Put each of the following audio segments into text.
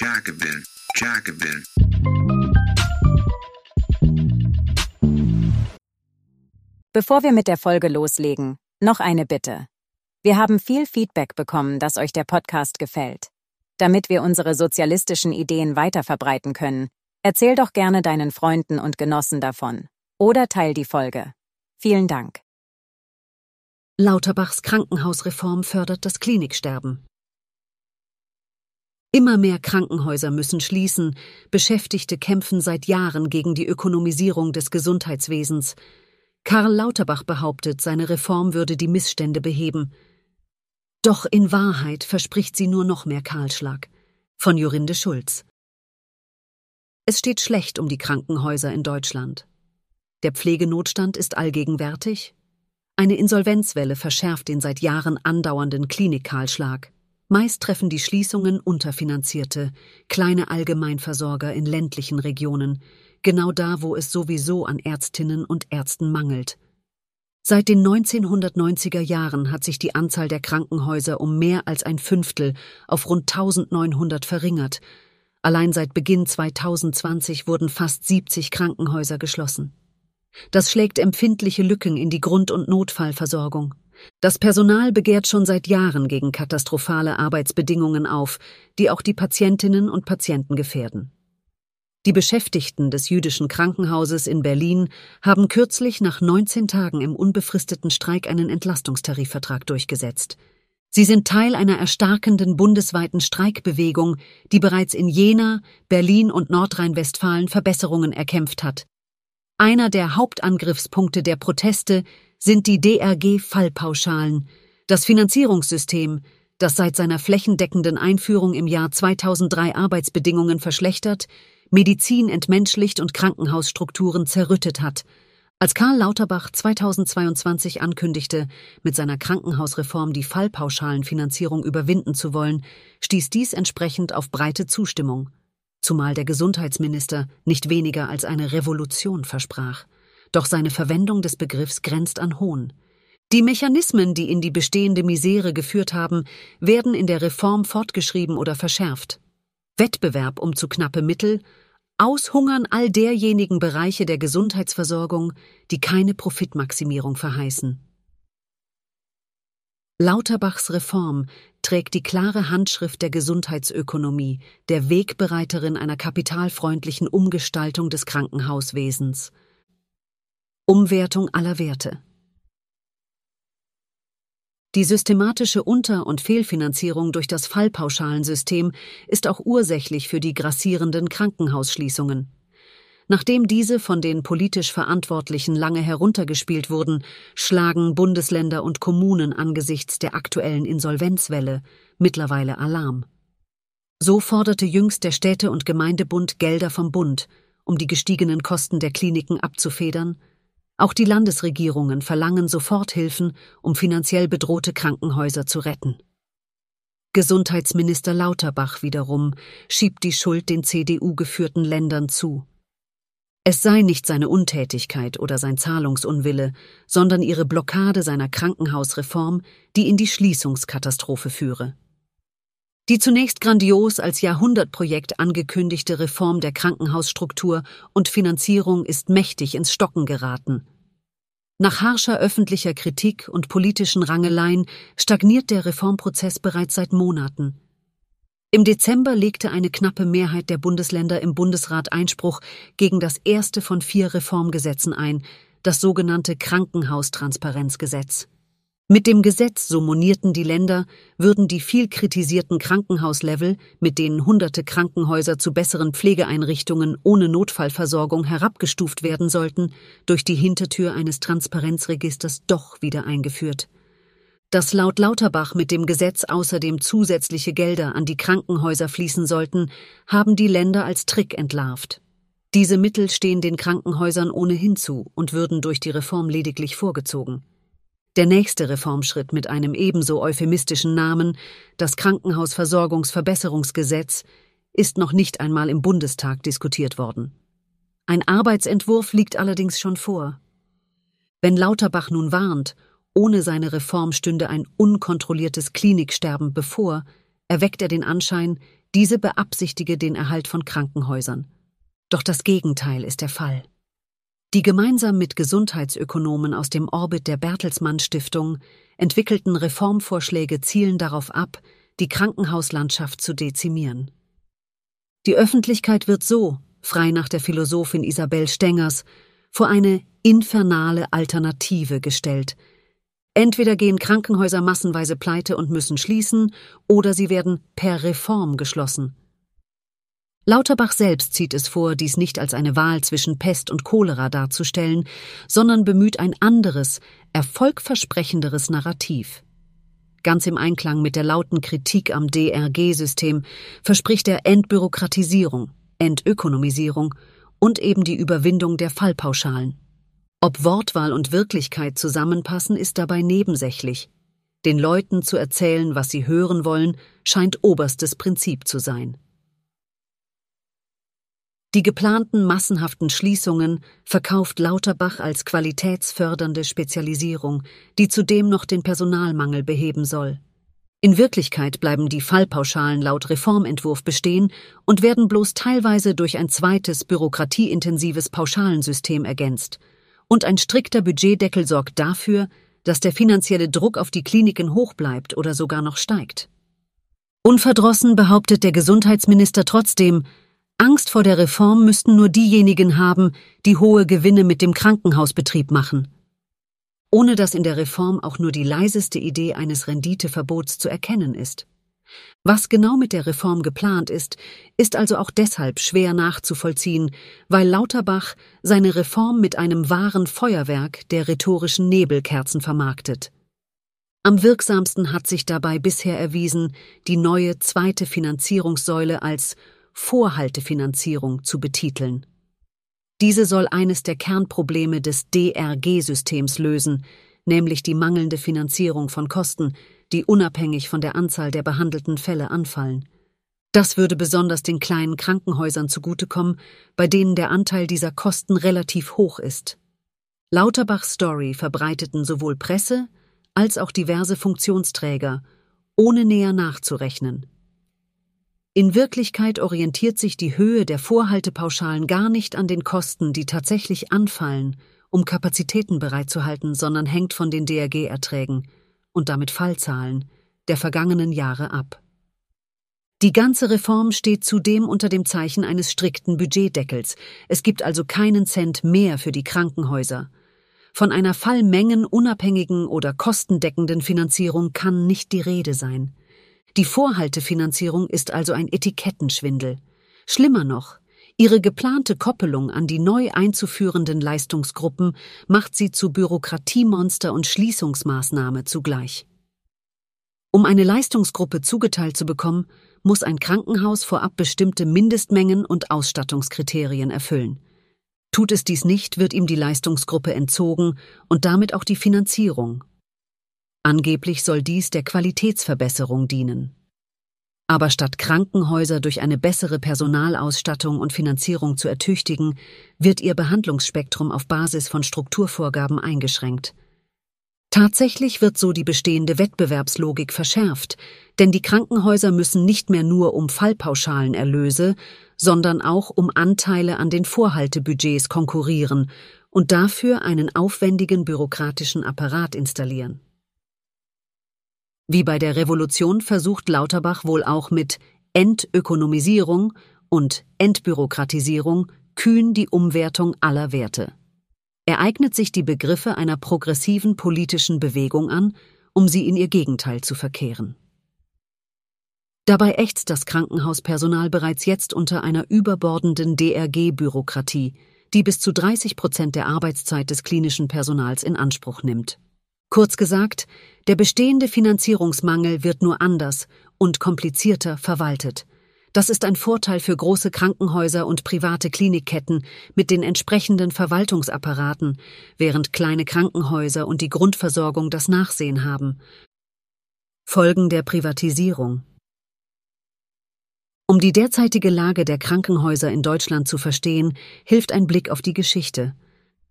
Jacobin, Jacobin. Bevor wir mit der Folge loslegen, noch eine Bitte. Wir haben viel Feedback bekommen, dass euch der Podcast gefällt. Damit wir unsere sozialistischen Ideen weiterverbreiten können, erzähl doch gerne deinen Freunden und Genossen davon. Oder teil die Folge. Vielen Dank. Lauterbachs Krankenhausreform fördert das Kliniksterben. Immer mehr Krankenhäuser müssen schließen, Beschäftigte kämpfen seit Jahren gegen die Ökonomisierung des Gesundheitswesens. Karl Lauterbach behauptet, seine Reform würde die Missstände beheben. Doch in Wahrheit verspricht sie nur noch mehr Kahlschlag. Von Jorinde Schulz. Es steht schlecht um die Krankenhäuser in Deutschland. Der Pflegenotstand ist allgegenwärtig. Eine Insolvenzwelle verschärft den seit Jahren andauernden Klinikkahlschlag. Meist treffen die Schließungen Unterfinanzierte, kleine Allgemeinversorger in ländlichen Regionen, genau da, wo es sowieso an Ärztinnen und Ärzten mangelt. Seit den 1990er Jahren hat sich die Anzahl der Krankenhäuser um mehr als ein Fünftel auf rund 1900 verringert. Allein seit Beginn 2020 wurden fast 70 Krankenhäuser geschlossen. Das schlägt empfindliche Lücken in die Grund- und Notfallversorgung. Das Personal begehrt schon seit Jahren gegen katastrophale Arbeitsbedingungen auf, die auch die Patientinnen und Patienten gefährden. Die Beschäftigten des jüdischen Krankenhauses in Berlin haben kürzlich nach 19 Tagen im unbefristeten Streik einen Entlastungstarifvertrag durchgesetzt. Sie sind Teil einer erstarkenden bundesweiten Streikbewegung, die bereits in Jena, Berlin und Nordrhein-Westfalen Verbesserungen erkämpft hat. Einer der Hauptangriffspunkte der Proteste sind die DRG-Fallpauschalen, das Finanzierungssystem, das seit seiner flächendeckenden Einführung im Jahr 2003 Arbeitsbedingungen verschlechtert, Medizin entmenschlicht und Krankenhausstrukturen zerrüttet hat. Als Karl Lauterbach 2022 ankündigte, mit seiner Krankenhausreform die Fallpauschalenfinanzierung überwinden zu wollen, stieß dies entsprechend auf breite Zustimmung, zumal der Gesundheitsminister nicht weniger als eine Revolution versprach doch seine Verwendung des Begriffs grenzt an Hohn. Die Mechanismen, die in die bestehende Misere geführt haben, werden in der Reform fortgeschrieben oder verschärft. Wettbewerb um zu knappe Mittel, Aushungern all derjenigen Bereiche der Gesundheitsversorgung, die keine Profitmaximierung verheißen. Lauterbachs Reform trägt die klare Handschrift der Gesundheitsökonomie, der Wegbereiterin einer kapitalfreundlichen Umgestaltung des Krankenhauswesens. Umwertung aller Werte. Die systematische Unter- und Fehlfinanzierung durch das Fallpauschalensystem ist auch ursächlich für die grassierenden Krankenhausschließungen. Nachdem diese von den politisch Verantwortlichen lange heruntergespielt wurden, schlagen Bundesländer und Kommunen angesichts der aktuellen Insolvenzwelle mittlerweile Alarm. So forderte jüngst der Städte- und Gemeindebund Gelder vom Bund, um die gestiegenen Kosten der Kliniken abzufedern auch die Landesregierungen verlangen Soforthilfen, um finanziell bedrohte Krankenhäuser zu retten. Gesundheitsminister Lauterbach wiederum schiebt die Schuld den CDU geführten Ländern zu. Es sei nicht seine Untätigkeit oder sein Zahlungsunwille, sondern ihre Blockade seiner Krankenhausreform, die in die Schließungskatastrophe führe. Die zunächst grandios als Jahrhundertprojekt angekündigte Reform der Krankenhausstruktur und Finanzierung ist mächtig ins Stocken geraten. Nach harscher öffentlicher Kritik und politischen Rangeleien stagniert der Reformprozess bereits seit Monaten. Im Dezember legte eine knappe Mehrheit der Bundesländer im Bundesrat Einspruch gegen das erste von vier Reformgesetzen ein, das sogenannte Krankenhaustransparenzgesetz. Mit dem Gesetz, so monierten die Länder, würden die viel kritisierten Krankenhauslevel, mit denen hunderte Krankenhäuser zu besseren Pflegeeinrichtungen ohne Notfallversorgung herabgestuft werden sollten, durch die Hintertür eines Transparenzregisters doch wieder eingeführt. Dass laut Lauterbach mit dem Gesetz außerdem zusätzliche Gelder an die Krankenhäuser fließen sollten, haben die Länder als Trick entlarvt. Diese Mittel stehen den Krankenhäusern ohnehin zu und würden durch die Reform lediglich vorgezogen. Der nächste Reformschritt mit einem ebenso euphemistischen Namen, das Krankenhausversorgungsverbesserungsgesetz, ist noch nicht einmal im Bundestag diskutiert worden. Ein Arbeitsentwurf liegt allerdings schon vor. Wenn Lauterbach nun warnt, ohne seine Reform stünde ein unkontrolliertes Kliniksterben bevor, erweckt er den Anschein, Diese beabsichtige den Erhalt von Krankenhäusern. Doch das Gegenteil ist der Fall. Die gemeinsam mit Gesundheitsökonomen aus dem Orbit der Bertelsmann Stiftung entwickelten Reformvorschläge zielen darauf ab, die Krankenhauslandschaft zu dezimieren. Die Öffentlichkeit wird so, frei nach der Philosophin Isabel Stengers, vor eine infernale Alternative gestellt. Entweder gehen Krankenhäuser massenweise pleite und müssen schließen, oder sie werden per Reform geschlossen. Lauterbach selbst zieht es vor, dies nicht als eine Wahl zwischen Pest und Cholera darzustellen, sondern bemüht ein anderes, erfolgversprechenderes Narrativ. Ganz im Einklang mit der lauten Kritik am DRG-System verspricht er Entbürokratisierung, Entökonomisierung und eben die Überwindung der Fallpauschalen. Ob Wortwahl und Wirklichkeit zusammenpassen, ist dabei nebensächlich. Den Leuten zu erzählen, was sie hören wollen, scheint oberstes Prinzip zu sein. Die geplanten massenhaften Schließungen verkauft Lauterbach als qualitätsfördernde Spezialisierung, die zudem noch den Personalmangel beheben soll. In Wirklichkeit bleiben die Fallpauschalen laut Reformentwurf bestehen und werden bloß teilweise durch ein zweites bürokratieintensives Pauschalensystem ergänzt. Und ein strikter Budgetdeckel sorgt dafür, dass der finanzielle Druck auf die Kliniken hoch bleibt oder sogar noch steigt. Unverdrossen behauptet der Gesundheitsminister trotzdem, Angst vor der Reform müssten nur diejenigen haben, die hohe Gewinne mit dem Krankenhausbetrieb machen. Ohne dass in der Reform auch nur die leiseste Idee eines Renditeverbots zu erkennen ist. Was genau mit der Reform geplant ist, ist also auch deshalb schwer nachzuvollziehen, weil Lauterbach seine Reform mit einem wahren Feuerwerk der rhetorischen Nebelkerzen vermarktet. Am wirksamsten hat sich dabei bisher erwiesen, die neue zweite Finanzierungssäule als Vorhaltefinanzierung zu betiteln. Diese soll eines der Kernprobleme des DRG-Systems lösen, nämlich die mangelnde Finanzierung von Kosten, die unabhängig von der Anzahl der behandelten Fälle anfallen. Das würde besonders den kleinen Krankenhäusern zugutekommen, bei denen der Anteil dieser Kosten relativ hoch ist. Lauterbachs Story verbreiteten sowohl Presse als auch diverse Funktionsträger, ohne näher nachzurechnen. In Wirklichkeit orientiert sich die Höhe der Vorhaltepauschalen gar nicht an den Kosten, die tatsächlich anfallen, um Kapazitäten bereitzuhalten, sondern hängt von den DRG-Erträgen und damit Fallzahlen der vergangenen Jahre ab. Die ganze Reform steht zudem unter dem Zeichen eines strikten Budgetdeckels. Es gibt also keinen Cent mehr für die Krankenhäuser. Von einer fallmengenunabhängigen oder kostendeckenden Finanzierung kann nicht die Rede sein. Die Vorhaltefinanzierung ist also ein Etikettenschwindel. Schlimmer noch, ihre geplante Koppelung an die neu einzuführenden Leistungsgruppen macht sie zu Bürokratiemonster und Schließungsmaßnahme zugleich. Um eine Leistungsgruppe zugeteilt zu bekommen, muss ein Krankenhaus vorab bestimmte Mindestmengen und Ausstattungskriterien erfüllen. Tut es dies nicht, wird ihm die Leistungsgruppe entzogen und damit auch die Finanzierung, Angeblich soll dies der Qualitätsverbesserung dienen. Aber statt Krankenhäuser durch eine bessere Personalausstattung und Finanzierung zu ertüchtigen, wird ihr Behandlungsspektrum auf Basis von Strukturvorgaben eingeschränkt. Tatsächlich wird so die bestehende Wettbewerbslogik verschärft, denn die Krankenhäuser müssen nicht mehr nur um Fallpauschalenerlöse, sondern auch um Anteile an den Vorhaltebudgets konkurrieren und dafür einen aufwendigen bürokratischen Apparat installieren. Wie bei der Revolution versucht Lauterbach wohl auch mit Entökonomisierung und Entbürokratisierung kühn die Umwertung aller Werte. Er eignet sich die Begriffe einer progressiven politischen Bewegung an, um sie in ihr Gegenteil zu verkehren. Dabei ächzt das Krankenhauspersonal bereits jetzt unter einer überbordenden DRG-Bürokratie, die bis zu 30 Prozent der Arbeitszeit des klinischen Personals in Anspruch nimmt. Kurz gesagt, der bestehende Finanzierungsmangel wird nur anders und komplizierter verwaltet. Das ist ein Vorteil für große Krankenhäuser und private Klinikketten mit den entsprechenden Verwaltungsapparaten, während kleine Krankenhäuser und die Grundversorgung das Nachsehen haben. Folgen der Privatisierung Um die derzeitige Lage der Krankenhäuser in Deutschland zu verstehen, hilft ein Blick auf die Geschichte.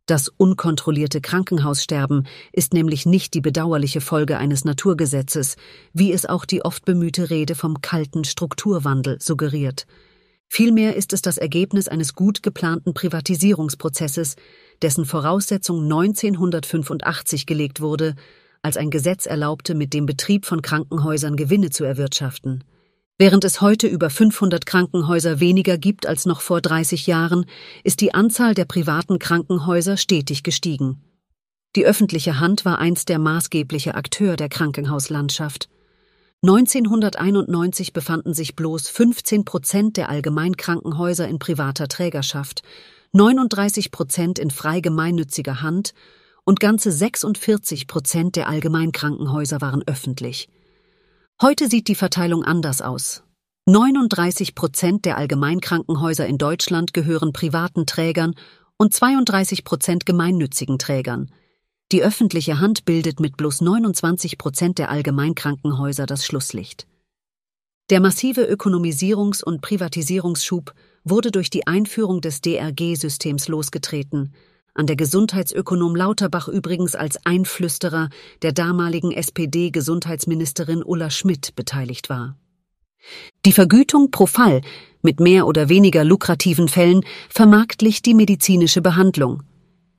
Das unkontrollierte Krankenhaussterben ist nämlich nicht die bedauerliche Folge eines Naturgesetzes, wie es auch die oft bemühte Rede vom kalten Strukturwandel suggeriert. Vielmehr ist es das Ergebnis eines gut geplanten Privatisierungsprozesses, dessen Voraussetzung 1985 gelegt wurde, als ein Gesetz erlaubte, mit dem Betrieb von Krankenhäusern Gewinne zu erwirtschaften. Während es heute über 500 Krankenhäuser weniger gibt als noch vor 30 Jahren, ist die Anzahl der privaten Krankenhäuser stetig gestiegen. Die öffentliche Hand war einst der maßgebliche Akteur der Krankenhauslandschaft. 1991 befanden sich bloß 15 Prozent der Allgemeinkrankenhäuser in privater Trägerschaft, 39 Prozent in frei gemeinnütziger Hand und ganze 46 Prozent der Allgemeinkrankenhäuser waren öffentlich. Heute sieht die Verteilung anders aus. 39 Prozent der Allgemeinkrankenhäuser in Deutschland gehören privaten Trägern und 32 Prozent gemeinnützigen Trägern. Die öffentliche Hand bildet mit bloß 29 Prozent der Allgemeinkrankenhäuser das Schlusslicht. Der massive Ökonomisierungs- und Privatisierungsschub wurde durch die Einführung des DRG-Systems losgetreten, an der Gesundheitsökonom Lauterbach übrigens als Einflüsterer der damaligen SPD-Gesundheitsministerin Ulla Schmidt beteiligt war. Die Vergütung pro Fall mit mehr oder weniger lukrativen Fällen vermarktlicht die medizinische Behandlung.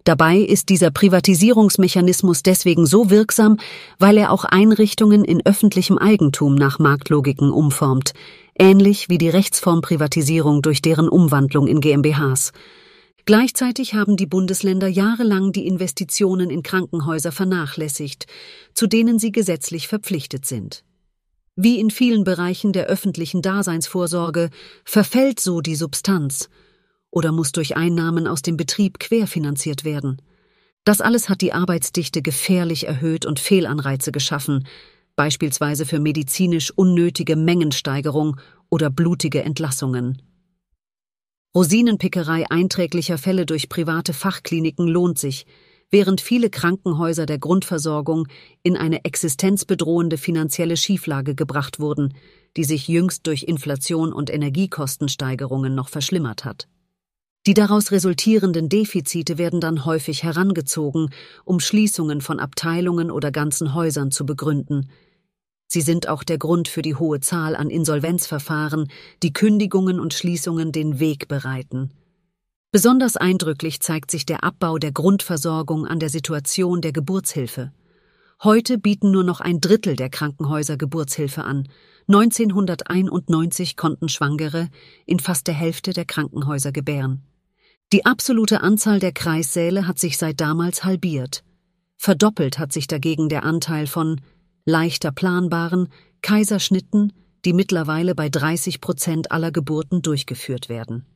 Dabei ist dieser Privatisierungsmechanismus deswegen so wirksam, weil er auch Einrichtungen in öffentlichem Eigentum nach Marktlogiken umformt, ähnlich wie die Rechtsformprivatisierung durch deren Umwandlung in GmbHs. Gleichzeitig haben die Bundesländer jahrelang die Investitionen in Krankenhäuser vernachlässigt, zu denen sie gesetzlich verpflichtet sind. Wie in vielen Bereichen der öffentlichen Daseinsvorsorge verfällt so die Substanz oder muss durch Einnahmen aus dem Betrieb querfinanziert werden. Das alles hat die Arbeitsdichte gefährlich erhöht und Fehlanreize geschaffen, beispielsweise für medizinisch unnötige Mengensteigerung oder blutige Entlassungen. Rosinenpickerei einträglicher Fälle durch private Fachkliniken lohnt sich, während viele Krankenhäuser der Grundversorgung in eine existenzbedrohende finanzielle Schieflage gebracht wurden, die sich jüngst durch Inflation und Energiekostensteigerungen noch verschlimmert hat. Die daraus resultierenden Defizite werden dann häufig herangezogen, um Schließungen von Abteilungen oder ganzen Häusern zu begründen, Sie sind auch der Grund für die hohe Zahl an Insolvenzverfahren, die Kündigungen und Schließungen den Weg bereiten. Besonders eindrücklich zeigt sich der Abbau der Grundversorgung an der Situation der Geburtshilfe. Heute bieten nur noch ein Drittel der Krankenhäuser Geburtshilfe an. 1991 konnten Schwangere in fast der Hälfte der Krankenhäuser gebären. Die absolute Anzahl der Kreissäle hat sich seit damals halbiert. Verdoppelt hat sich dagegen der Anteil von leichter planbaren Kaiserschnitten, die mittlerweile bei 30 Prozent aller Geburten durchgeführt werden.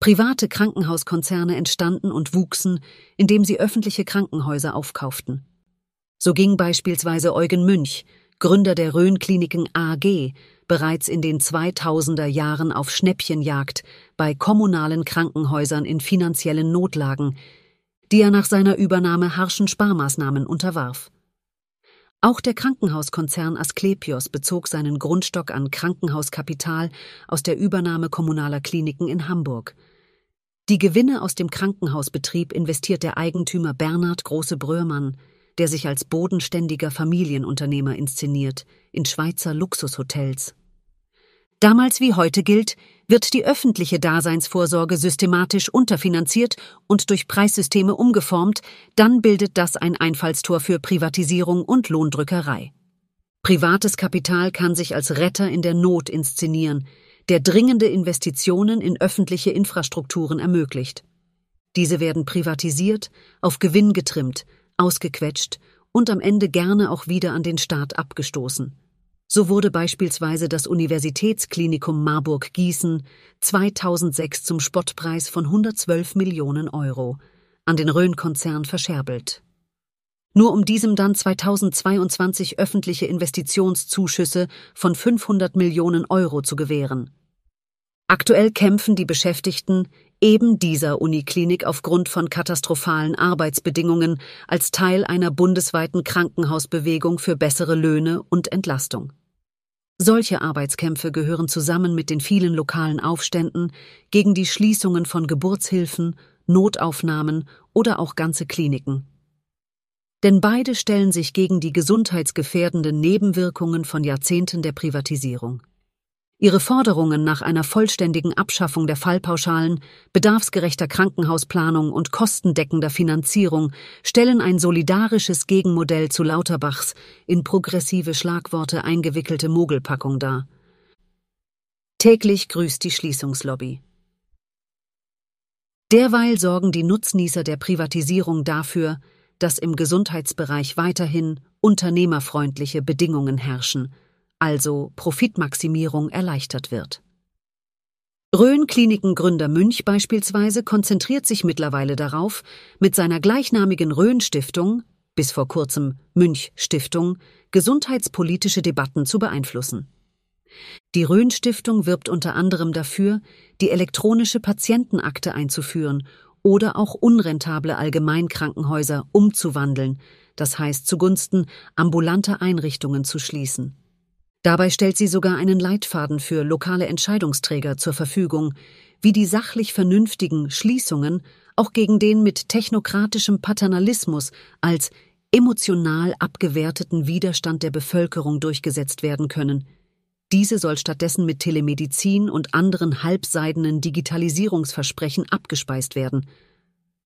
Private Krankenhauskonzerne entstanden und wuchsen, indem sie öffentliche Krankenhäuser aufkauften. So ging beispielsweise Eugen Münch, Gründer der Rhön-Kliniken AG, bereits in den 2000er Jahren auf Schnäppchenjagd bei kommunalen Krankenhäusern in finanziellen Notlagen, die er nach seiner Übernahme harschen Sparmaßnahmen unterwarf. Auch der Krankenhauskonzern Asklepios bezog seinen Grundstock an Krankenhauskapital aus der Übernahme kommunaler Kliniken in Hamburg. Die Gewinne aus dem Krankenhausbetrieb investiert der Eigentümer Bernhard Große-Bröhrmann, der sich als bodenständiger Familienunternehmer inszeniert, in Schweizer Luxushotels. Damals wie heute gilt, wird die öffentliche Daseinsvorsorge systematisch unterfinanziert und durch Preissysteme umgeformt, dann bildet das ein Einfallstor für Privatisierung und Lohndrückerei. Privates Kapital kann sich als Retter in der Not inszenieren, der dringende Investitionen in öffentliche Infrastrukturen ermöglicht. Diese werden privatisiert, auf Gewinn getrimmt, ausgequetscht und am Ende gerne auch wieder an den Staat abgestoßen. So wurde beispielsweise das Universitätsklinikum Marburg-Gießen 2006 zum Spottpreis von 112 Millionen Euro an den Rhön-Konzern verscherbelt. Nur um diesem dann 2022 öffentliche Investitionszuschüsse von 500 Millionen Euro zu gewähren. Aktuell kämpfen die Beschäftigten eben dieser Uniklinik aufgrund von katastrophalen Arbeitsbedingungen als Teil einer bundesweiten Krankenhausbewegung für bessere Löhne und Entlastung. Solche Arbeitskämpfe gehören zusammen mit den vielen lokalen Aufständen gegen die Schließungen von Geburtshilfen, Notaufnahmen oder auch ganze Kliniken. Denn beide stellen sich gegen die gesundheitsgefährdenden Nebenwirkungen von Jahrzehnten der Privatisierung. Ihre Forderungen nach einer vollständigen Abschaffung der Fallpauschalen, bedarfsgerechter Krankenhausplanung und kostendeckender Finanzierung stellen ein solidarisches Gegenmodell zu Lauterbachs in progressive Schlagworte eingewickelte Mogelpackung dar. Täglich grüßt die Schließungslobby. Derweil sorgen die Nutznießer der Privatisierung dafür, dass im Gesundheitsbereich weiterhin unternehmerfreundliche Bedingungen herrschen – also Profitmaximierung, erleichtert wird. Rhön-Kliniken-Gründer Münch beispielsweise konzentriert sich mittlerweile darauf, mit seiner gleichnamigen Rhön-Stiftung, bis vor kurzem Münch-Stiftung, gesundheitspolitische Debatten zu beeinflussen. Die Rhön-Stiftung wirbt unter anderem dafür, die elektronische Patientenakte einzuführen oder auch unrentable Allgemeinkrankenhäuser umzuwandeln, das heißt zugunsten ambulanter Einrichtungen zu schließen. Dabei stellt sie sogar einen Leitfaden für lokale Entscheidungsträger zur Verfügung, wie die sachlich vernünftigen Schließungen auch gegen den mit technokratischem Paternalismus als emotional abgewerteten Widerstand der Bevölkerung durchgesetzt werden können. Diese soll stattdessen mit Telemedizin und anderen halbseidenen Digitalisierungsversprechen abgespeist werden.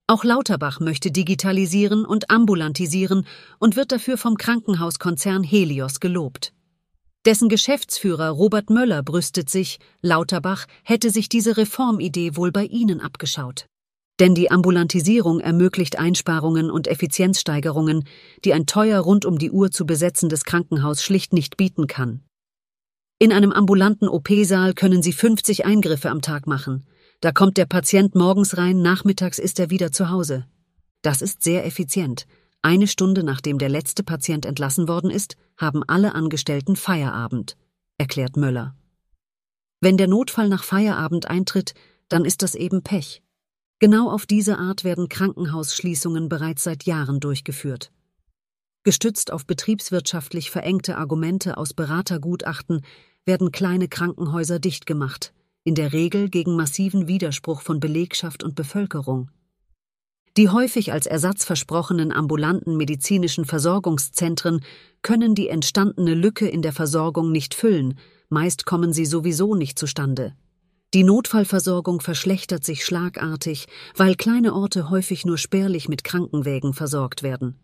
Auch Lauterbach möchte digitalisieren und ambulantisieren und wird dafür vom Krankenhauskonzern Helios gelobt. Dessen Geschäftsführer Robert Möller brüstet sich, Lauterbach hätte sich diese Reformidee wohl bei Ihnen abgeschaut. Denn die Ambulantisierung ermöglicht Einsparungen und Effizienzsteigerungen, die ein teuer rund um die Uhr zu besetzendes Krankenhaus schlicht nicht bieten kann. In einem ambulanten OP-Saal können Sie 50 Eingriffe am Tag machen. Da kommt der Patient morgens rein, nachmittags ist er wieder zu Hause. Das ist sehr effizient. Eine Stunde nachdem der letzte Patient entlassen worden ist, haben alle Angestellten Feierabend, erklärt Möller. Wenn der Notfall nach Feierabend eintritt, dann ist das eben Pech. Genau auf diese Art werden Krankenhausschließungen bereits seit Jahren durchgeführt. Gestützt auf betriebswirtschaftlich verengte Argumente aus Beratergutachten werden kleine Krankenhäuser dicht gemacht, in der Regel gegen massiven Widerspruch von Belegschaft und Bevölkerung. Die häufig als Ersatz versprochenen ambulanten medizinischen Versorgungszentren können die entstandene Lücke in der Versorgung nicht füllen, meist kommen sie sowieso nicht zustande. Die Notfallversorgung verschlechtert sich schlagartig, weil kleine Orte häufig nur spärlich mit Krankenwägen versorgt werden.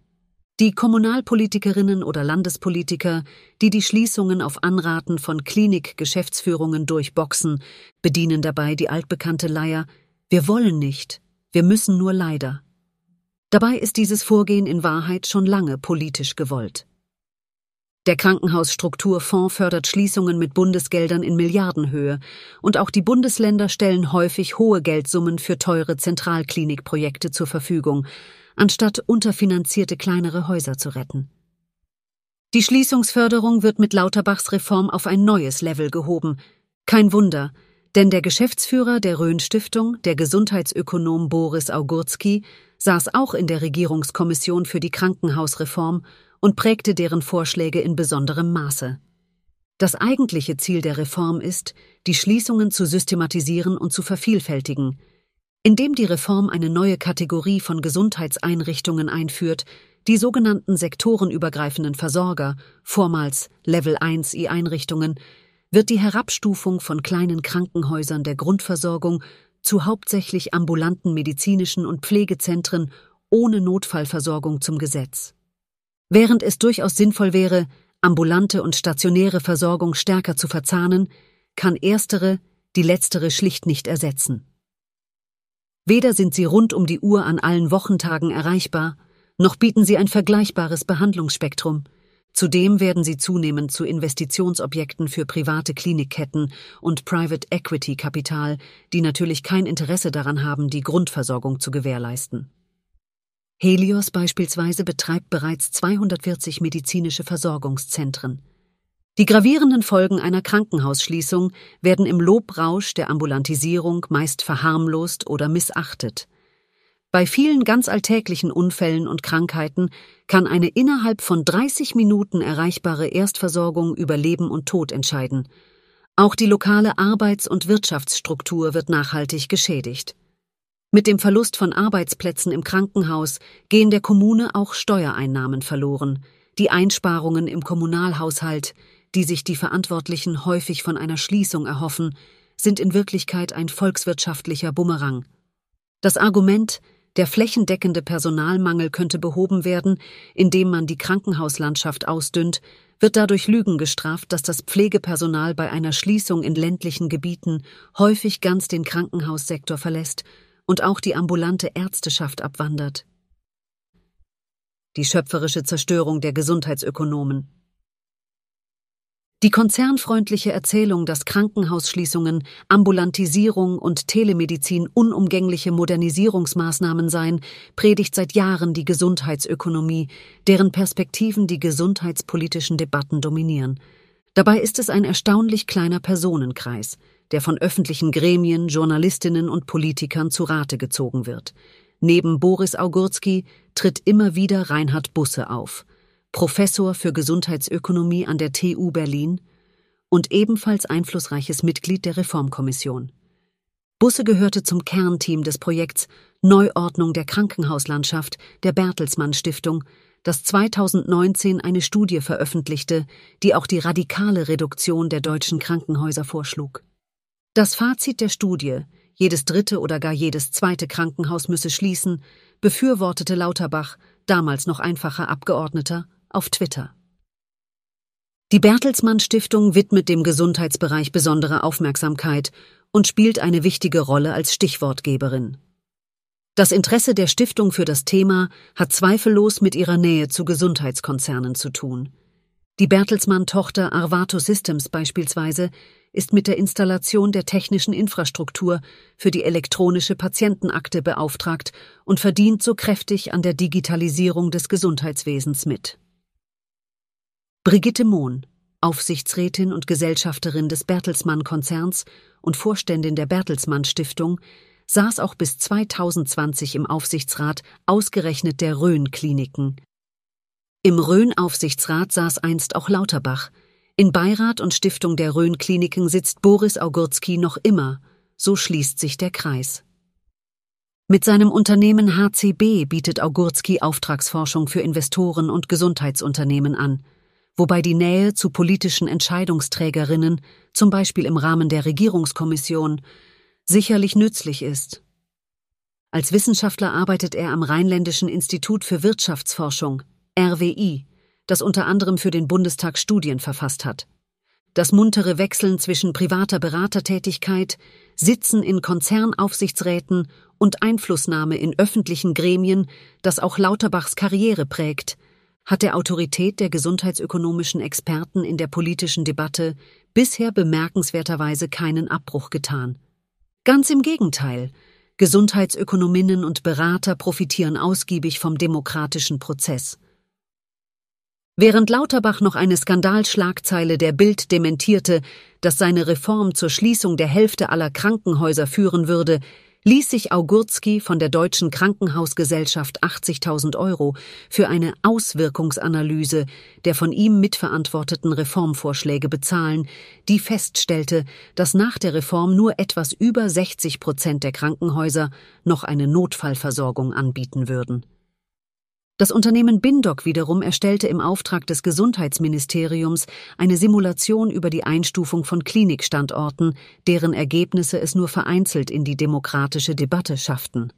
Die Kommunalpolitikerinnen oder Landespolitiker, die die Schließungen auf Anraten von Klinikgeschäftsführungen durchboxen, bedienen dabei die altbekannte Leier Wir wollen nicht, wir müssen nur leider. Dabei ist dieses Vorgehen in Wahrheit schon lange politisch gewollt. Der Krankenhausstrukturfonds fördert Schließungen mit Bundesgeldern in Milliardenhöhe, und auch die Bundesländer stellen häufig hohe Geldsummen für teure Zentralklinikprojekte zur Verfügung, anstatt unterfinanzierte kleinere Häuser zu retten. Die Schließungsförderung wird mit Lauterbachs Reform auf ein neues Level gehoben. Kein Wunder, denn der Geschäftsführer der Rhön-Stiftung, der Gesundheitsökonom Boris Augurski, saß auch in der Regierungskommission für die Krankenhausreform und prägte deren Vorschläge in besonderem Maße. Das eigentliche Ziel der Reform ist, die Schließungen zu systematisieren und zu vervielfältigen, indem die Reform eine neue Kategorie von Gesundheitseinrichtungen einführt, die sogenannten sektorenübergreifenden Versorger, vormals Level 1 I-Einrichtungen, wird die Herabstufung von kleinen Krankenhäusern der Grundversorgung zu hauptsächlich ambulanten medizinischen und Pflegezentren ohne Notfallversorgung zum Gesetz. Während es durchaus sinnvoll wäre, ambulante und stationäre Versorgung stärker zu verzahnen, kann erstere die letztere schlicht nicht ersetzen. Weder sind sie rund um die Uhr an allen Wochentagen erreichbar, noch bieten sie ein vergleichbares Behandlungsspektrum, Zudem werden sie zunehmend zu Investitionsobjekten für private Klinikketten und Private Equity Kapital, die natürlich kein Interesse daran haben, die Grundversorgung zu gewährleisten. Helios beispielsweise betreibt bereits 240 medizinische Versorgungszentren. Die gravierenden Folgen einer Krankenhausschließung werden im Lobrausch der Ambulantisierung meist verharmlost oder missachtet. Bei vielen ganz alltäglichen Unfällen und Krankheiten kann eine innerhalb von 30 Minuten erreichbare Erstversorgung über Leben und Tod entscheiden. Auch die lokale Arbeits- und Wirtschaftsstruktur wird nachhaltig geschädigt. Mit dem Verlust von Arbeitsplätzen im Krankenhaus gehen der Kommune auch Steuereinnahmen verloren, die Einsparungen im Kommunalhaushalt, die sich die Verantwortlichen häufig von einer Schließung erhoffen, sind in Wirklichkeit ein volkswirtschaftlicher Bumerang. Das Argument, der flächendeckende Personalmangel könnte behoben werden, indem man die Krankenhauslandschaft ausdünnt, wird dadurch Lügen gestraft, dass das Pflegepersonal bei einer Schließung in ländlichen Gebieten häufig ganz den Krankenhaussektor verlässt und auch die ambulante Ärzteschaft abwandert. Die schöpferische Zerstörung der Gesundheitsökonomen. Die konzernfreundliche Erzählung, dass Krankenhausschließungen, Ambulantisierung und Telemedizin unumgängliche Modernisierungsmaßnahmen seien, predigt seit Jahren die Gesundheitsökonomie, deren Perspektiven die gesundheitspolitischen Debatten dominieren. Dabei ist es ein erstaunlich kleiner Personenkreis, der von öffentlichen Gremien, Journalistinnen und Politikern zu Rate gezogen wird. Neben Boris Augurski tritt immer wieder Reinhard Busse auf – Professor für Gesundheitsökonomie an der TU Berlin und ebenfalls einflussreiches Mitglied der Reformkommission. Busse gehörte zum Kernteam des Projekts Neuordnung der Krankenhauslandschaft der Bertelsmann Stiftung, das 2019 eine Studie veröffentlichte, die auch die radikale Reduktion der deutschen Krankenhäuser vorschlug. Das Fazit der Studie, jedes dritte oder gar jedes zweite Krankenhaus müsse schließen, befürwortete Lauterbach, damals noch einfacher Abgeordneter, auf Twitter. Die Bertelsmann Stiftung widmet dem Gesundheitsbereich besondere Aufmerksamkeit und spielt eine wichtige Rolle als Stichwortgeberin. Das Interesse der Stiftung für das Thema hat zweifellos mit ihrer Nähe zu Gesundheitskonzernen zu tun. Die Bertelsmann-Tochter Arvato Systems beispielsweise ist mit der Installation der technischen Infrastruktur für die elektronische Patientenakte beauftragt und verdient so kräftig an der Digitalisierung des Gesundheitswesens mit. Brigitte Mohn, Aufsichtsrätin und Gesellschafterin des Bertelsmann-Konzerns und Vorständin der Bertelsmann Stiftung, saß auch bis 2020 im Aufsichtsrat ausgerechnet der Rhön-Kliniken. Im Rhön-Aufsichtsrat saß einst auch Lauterbach. In Beirat und Stiftung der Rhön-Kliniken sitzt Boris Augurski noch immer. So schließt sich der Kreis. Mit seinem Unternehmen HCB bietet Augurski Auftragsforschung für Investoren und Gesundheitsunternehmen an wobei die Nähe zu politischen Entscheidungsträgerinnen, zum Beispiel im Rahmen der Regierungskommission, sicherlich nützlich ist. Als Wissenschaftler arbeitet er am Rheinländischen Institut für Wirtschaftsforschung, RWI, das unter anderem für den Bundestag Studien verfasst hat. Das muntere Wechseln zwischen privater Beratertätigkeit, Sitzen in Konzernaufsichtsräten und Einflussnahme in öffentlichen Gremien, das auch Lauterbachs Karriere prägt, hat der Autorität der gesundheitsökonomischen Experten in der politischen Debatte bisher bemerkenswerterweise keinen Abbruch getan. Ganz im Gegenteil, Gesundheitsökonominnen und Berater profitieren ausgiebig vom demokratischen Prozess. Während Lauterbach noch eine Skandalschlagzeile der Bild dementierte, dass seine Reform zur Schließung der Hälfte aller Krankenhäuser führen würde, ließ sich Augurski von der Deutschen Krankenhausgesellschaft 80.000 Euro für eine Auswirkungsanalyse der von ihm mitverantworteten Reformvorschläge bezahlen, die feststellte, dass nach der Reform nur etwas über 60 Prozent der Krankenhäuser noch eine Notfallversorgung anbieten würden. Das Unternehmen Bindoc wiederum erstellte im Auftrag des Gesundheitsministeriums eine Simulation über die Einstufung von Klinikstandorten, deren Ergebnisse es nur vereinzelt in die demokratische Debatte schafften.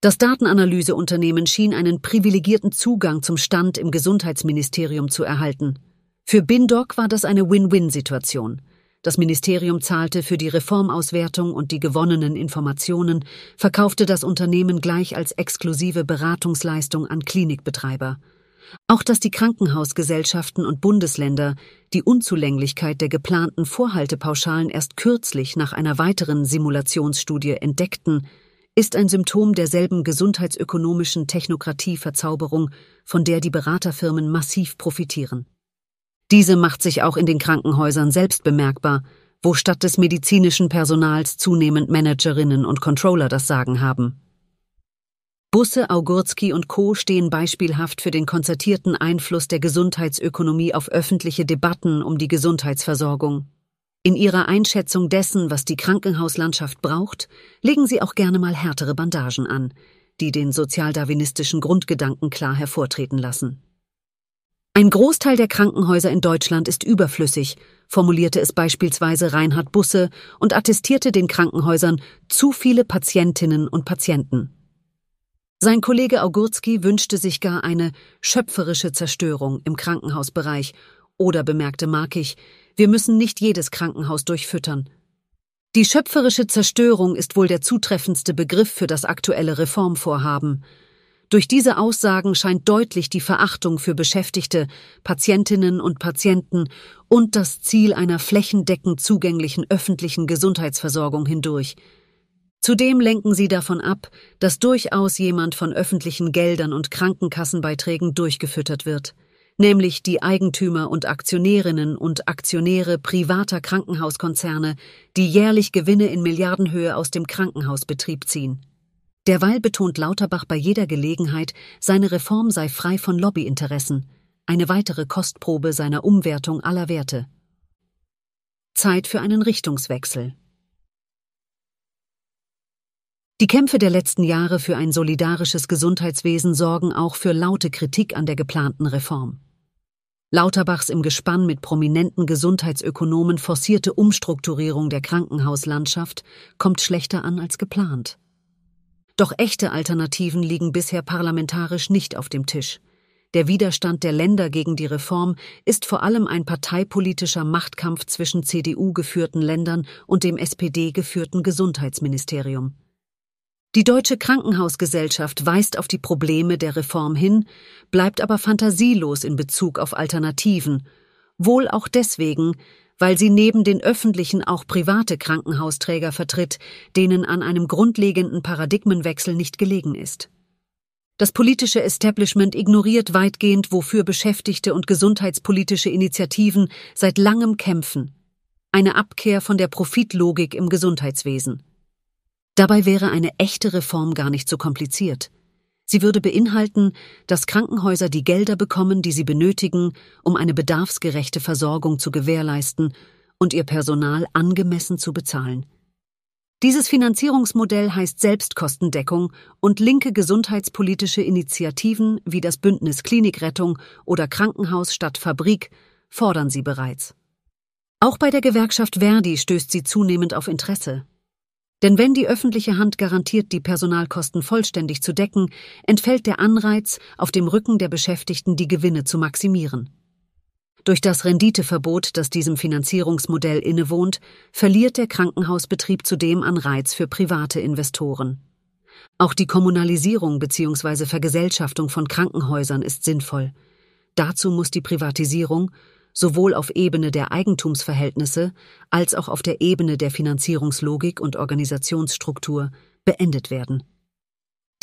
Das Datenanalyseunternehmen schien einen privilegierten Zugang zum Stand im Gesundheitsministerium zu erhalten. Für Bindoc war das eine Win-Win-Situation. Das Ministerium zahlte für die Reformauswertung und die gewonnenen Informationen, verkaufte das Unternehmen gleich als exklusive Beratungsleistung an Klinikbetreiber. Auch dass die Krankenhausgesellschaften und Bundesländer die Unzulänglichkeit der geplanten Vorhaltepauschalen erst kürzlich nach einer weiteren Simulationsstudie entdeckten, ist ein Symptom derselben gesundheitsökonomischen Technokratieverzauberung, von der die Beraterfirmen massiv profitieren. Diese macht sich auch in den Krankenhäusern selbst bemerkbar, wo statt des medizinischen Personals zunehmend Managerinnen und Controller das Sagen haben. Busse, Augurski und Co. stehen beispielhaft für den konzertierten Einfluss der Gesundheitsökonomie auf öffentliche Debatten um die Gesundheitsversorgung. In ihrer Einschätzung dessen, was die Krankenhauslandschaft braucht, legen sie auch gerne mal härtere Bandagen an, die den sozialdarwinistischen Grundgedanken klar hervortreten lassen. Ein Großteil der Krankenhäuser in Deutschland ist überflüssig, formulierte es beispielsweise Reinhard Busse und attestierte den Krankenhäusern zu viele Patientinnen und Patienten. Sein Kollege Augurski wünschte sich gar eine schöpferische Zerstörung im Krankenhausbereich oder bemerkte markig, wir müssen nicht jedes Krankenhaus durchfüttern. Die schöpferische Zerstörung ist wohl der zutreffendste Begriff für das aktuelle Reformvorhaben. Durch diese Aussagen scheint deutlich die Verachtung für Beschäftigte, Patientinnen und Patienten und das Ziel einer flächendeckend zugänglichen öffentlichen Gesundheitsversorgung hindurch. Zudem lenken sie davon ab, dass durchaus jemand von öffentlichen Geldern und Krankenkassenbeiträgen durchgefüttert wird nämlich die Eigentümer und Aktionärinnen und Aktionäre privater Krankenhauskonzerne, die jährlich Gewinne in Milliardenhöhe aus dem Krankenhausbetrieb ziehen. Derweil betont Lauterbach bei jeder Gelegenheit, seine Reform sei frei von Lobbyinteressen, eine weitere Kostprobe seiner Umwertung aller Werte. Zeit für einen Richtungswechsel. Die Kämpfe der letzten Jahre für ein solidarisches Gesundheitswesen sorgen auch für laute Kritik an der geplanten Reform. Lauterbachs im Gespann mit prominenten Gesundheitsökonomen forcierte Umstrukturierung der Krankenhauslandschaft kommt schlechter an als geplant. Doch echte Alternativen liegen bisher parlamentarisch nicht auf dem Tisch. Der Widerstand der Länder gegen die Reform ist vor allem ein parteipolitischer Machtkampf zwischen CDU geführten Ländern und dem SPD geführten Gesundheitsministerium. Die Deutsche Krankenhausgesellschaft weist auf die Probleme der Reform hin, bleibt aber fantasielos in Bezug auf Alternativen, wohl auch deswegen, weil sie neben den öffentlichen auch private Krankenhausträger vertritt, denen an einem grundlegenden Paradigmenwechsel nicht gelegen ist. Das politische Establishment ignoriert weitgehend, wofür Beschäftigte und gesundheitspolitische Initiativen seit langem kämpfen. Eine Abkehr von der Profitlogik im Gesundheitswesen. Dabei wäre eine echte Reform gar nicht so kompliziert. Sie würde beinhalten, dass Krankenhäuser die Gelder bekommen, die sie benötigen, um eine bedarfsgerechte Versorgung zu gewährleisten und ihr Personal angemessen zu bezahlen. Dieses Finanzierungsmodell heißt Selbstkostendeckung und linke gesundheitspolitische Initiativen wie das Bündnis Klinikrettung oder Krankenhaus statt Fabrik fordern sie bereits. Auch bei der Gewerkschaft Verdi stößt sie zunehmend auf Interesse. Denn wenn die öffentliche Hand garantiert, die Personalkosten vollständig zu decken, entfällt der Anreiz, auf dem Rücken der Beschäftigten die Gewinne zu maximieren. Durch das Renditeverbot, das diesem Finanzierungsmodell innewohnt, verliert der Krankenhausbetrieb zudem an Reiz für private Investoren. Auch die Kommunalisierung bzw. Vergesellschaftung von Krankenhäusern ist sinnvoll. Dazu muss die Privatisierung sowohl auf Ebene der Eigentumsverhältnisse als auch auf der Ebene der Finanzierungslogik und Organisationsstruktur beendet werden.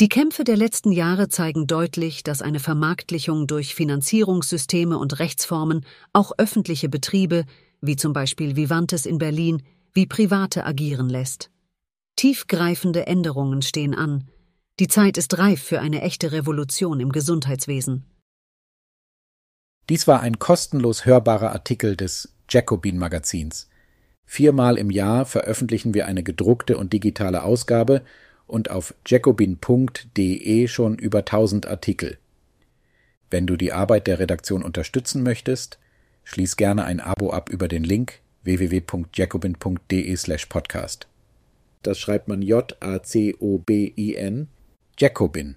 Die Kämpfe der letzten Jahre zeigen deutlich, dass eine Vermarktlichung durch Finanzierungssysteme und Rechtsformen auch öffentliche Betriebe, wie zum Beispiel Vivantes in Berlin, wie private agieren lässt. Tiefgreifende Änderungen stehen an. Die Zeit ist reif für eine echte Revolution im Gesundheitswesen. Dies war ein kostenlos hörbarer Artikel des Jacobin Magazins. Viermal im Jahr veröffentlichen wir eine gedruckte und digitale Ausgabe und auf jacobin.de schon über 1000 Artikel. Wenn du die Arbeit der Redaktion unterstützen möchtest, schließ gerne ein Abo ab über den Link www.jacobin.de/podcast. Das schreibt man J A C O B I N Jacobin.